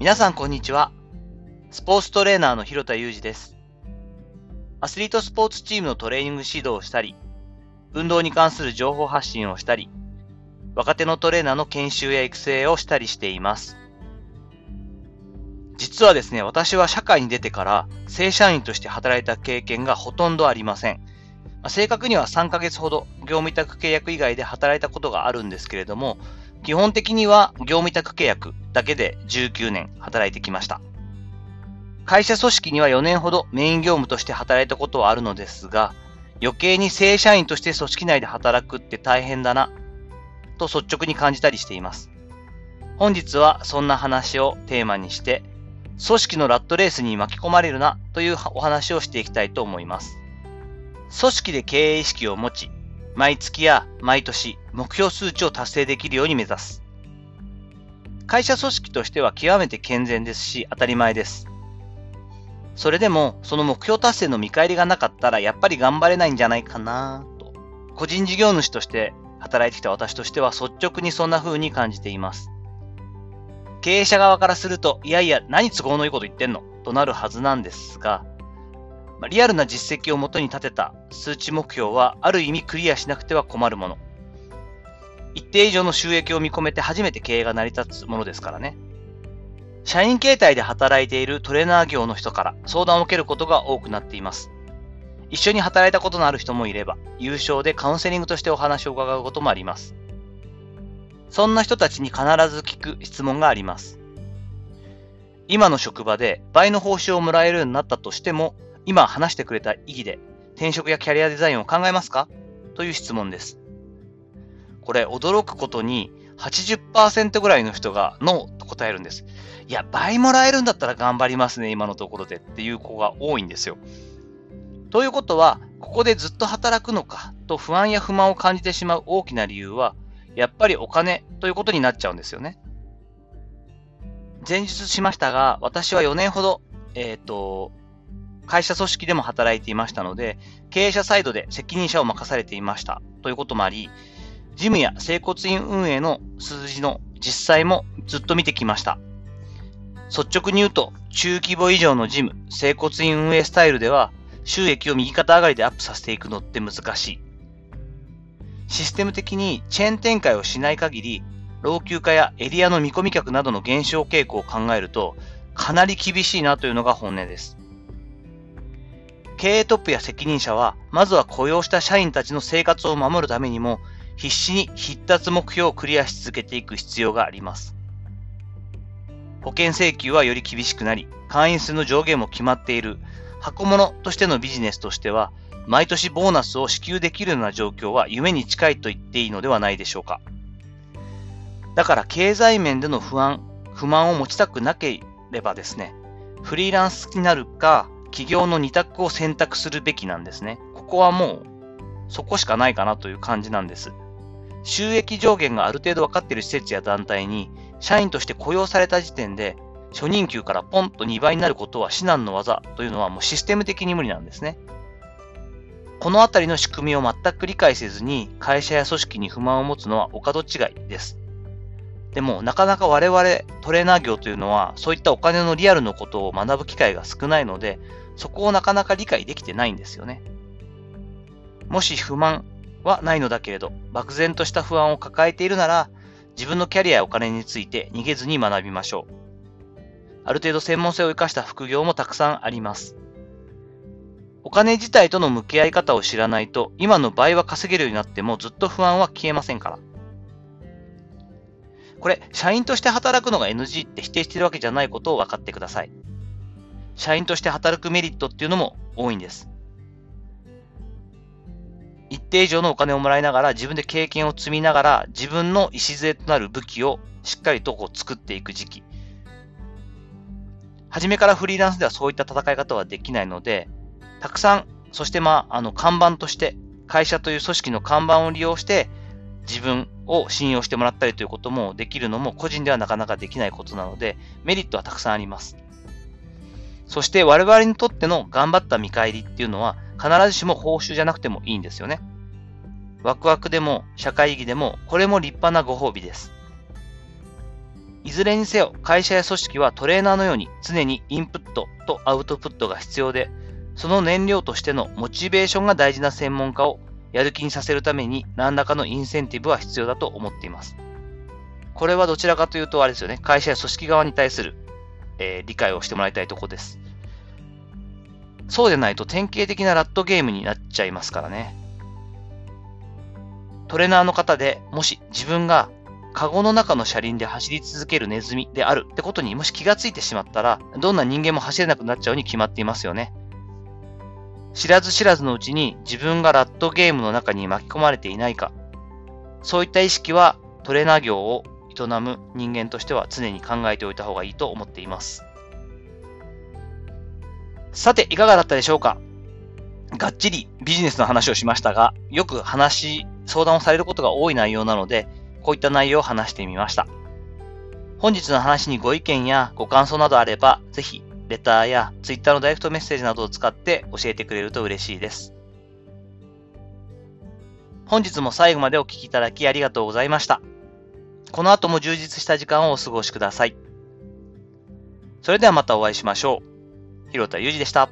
皆さんこんにちは。スポーツトレーナーの広田裕二です。アスリートスポーツチームのトレーニング指導をしたり、運動に関する情報発信をしたり、若手のトレーナーの研修や育成をしたりしています。実はですね、私は社会に出てから正社員として働いた経験がほとんどありません。正確には3ヶ月ほど業務委託契約以外で働いたことがあるんですけれども、基本的には業務委託契約だけで19年働いてきました。会社組織には4年ほどメイン業務として働いたことはあるのですが、余計に正社員として組織内で働くって大変だな、と率直に感じたりしています。本日はそんな話をテーマにして、組織のラットレースに巻き込まれるなというお話をしていきたいと思います。組織で経営意識を持ち、毎月や毎年目標数値を達成できるように目指す。会社組織としては極めて健全ですし当たり前です。それでも、その目標達成の見返りがなかったらやっぱり頑張れないんじゃないかなと。個人事業主として働いてきた私としては率直にそんな風に感じています。経営者側からすると、いやいや、何都合のいいこと言ってんの？となるはずなんですが、リアルな実績をもとに立てた数値目標はある意味クリアしなくては困るもの。一定以上の収益を見込めて初めて経営が成り立つものですからね。社員形態で働いているトレーナー業の人から相談を受けることが多くなっています。一緒に働いたことのある人もいれば、優勝でカウンセリングとしてお話を伺うこともあります。そんな人たちに必ず聞く質問があります。今の職場で倍の報酬をもらえるようになったとしても、今話してくれた意義で転職やキャリアデザインを考えますか？という質問です。これ驚くことに80%ぐらいの人がノーと答えるんです。いや、倍もらえるんだったら頑張りますね、今のところでっていう子が多いんですよ。ということは、ここでずっと働くのかと不安や不満を感じてしまう大きな理由は、やっぱりお金ということになっちゃうんですよね。前述しましたが、私は4年ほど、えっ、ー、と、会社組織でも働いていましたので、経営者サイドで責任者を任されていましたということもあり、事務や整骨院運営の数字の実際もずっと見てきました。率直に言うと、中規模以上の事務、整骨院運営スタイルでは、収益を右肩上がりでアップさせていくのって難しい。システム的にチェーン展開をしない限り、老朽化やエリアの見込み客などの減少傾向を考えると、かなり厳しいなというのが本音です。経営トップや責任者は、まずは雇用した社員たちの生活を守るためにも、必死に必達目標をクリアし続けていく必要があります。保険請求はより厳しくなり、会員数の上限も決まっている、箱物としてのビジネスとしては、毎年ボーナスを支給できるような状況は夢に近いと言っていいのではないでしょうか。だから経済面での不安、不満を持ちたくなければですね、フリーランスになるか、企業の2択を選択するべきなんですね。ここはもう、そこしかないかなという感じなんです。収益上限がある程度分かっている施設や団体に、社員として雇用された時点で、初任給からポンと2倍になることは至難の技というのはもうシステム的に無理なんですね。このあたりの仕組みを全く理解せずに会社や組織に不満を持つのはお門違いです。でも、なかなか我々トレーナー業というのは、そういったお金のリアルのことを学ぶ機会が少ないので、そこをなかなか理解できてないんですよね。もし不満はないのだけれど、漠然とした不安を抱えているなら、自分のキャリアやお金について逃げずに学びましょう。ある程度専門性を生かした副業もたくさんあります。お金自体との向き合い方を知らないと、今の倍は稼げるようになってもずっと不安は消えませんから。これ、社員として働くのが NG って否定してるわけじゃないことを分かってください。社員として働くメリットっていうのも多いんです。一定以上のお金をもらいながら、自分で経験を積みながら、自分の礎となる武器をしっかりとこう作っていく時期。初めからフリーランスではそういった戦い方はできないので、たくさん、そしてまあ、あの、看板として、会社という組織の看板を利用して、自分を信用してもらったりということもできるのも個人ではなかなかできないことなので、メリットはたくさんあります。そして我々にとっての頑張った見返りっていうのは必ずしも報酬じゃなくてもいいんですよね。ワクワクでも社会意義でもこれも立派なご褒美です。いずれにせよ会社や組織はトレーナーのように常にインプットとアウトプットが必要で、その燃料としてのモチベーションが大事な専門家をやる気にさせるために何らかのインセンティブは必要だと思っています。これはどちらかというとあれですよね、会社や組織側に対する、えー、理解をしてもらいたいとこです。そうでないと典型的なラットゲームになっちゃいますからね。トレーナーの方でもし自分がカゴの中の車輪で走り続けるネズミであるってことにもし気がついてしまったら、どんな人間も走れなくなっちゃうに決まっていますよね。知らず知らずのうちに自分がラットゲームの中に巻き込まれていないか、そういった意識はトレーナー業を営む人間としては常に考えておいた方がいいと思っています。さて、いかがだったでしょうか？がっちりビジネスの話をしましたが、よく話、相談をされることが多い内容なので、こういった内容を話してみました。本日の話にご意見やご感想などあれば、ぜひ、レターや Twitter のダイレクトメッセージなどを使って教えてくれると嬉しいです。本日も最後までお聴きいただきありがとうございました。この後も充実した時間をお過ごしください。それではまたお会いしましょう。広田裕二でした。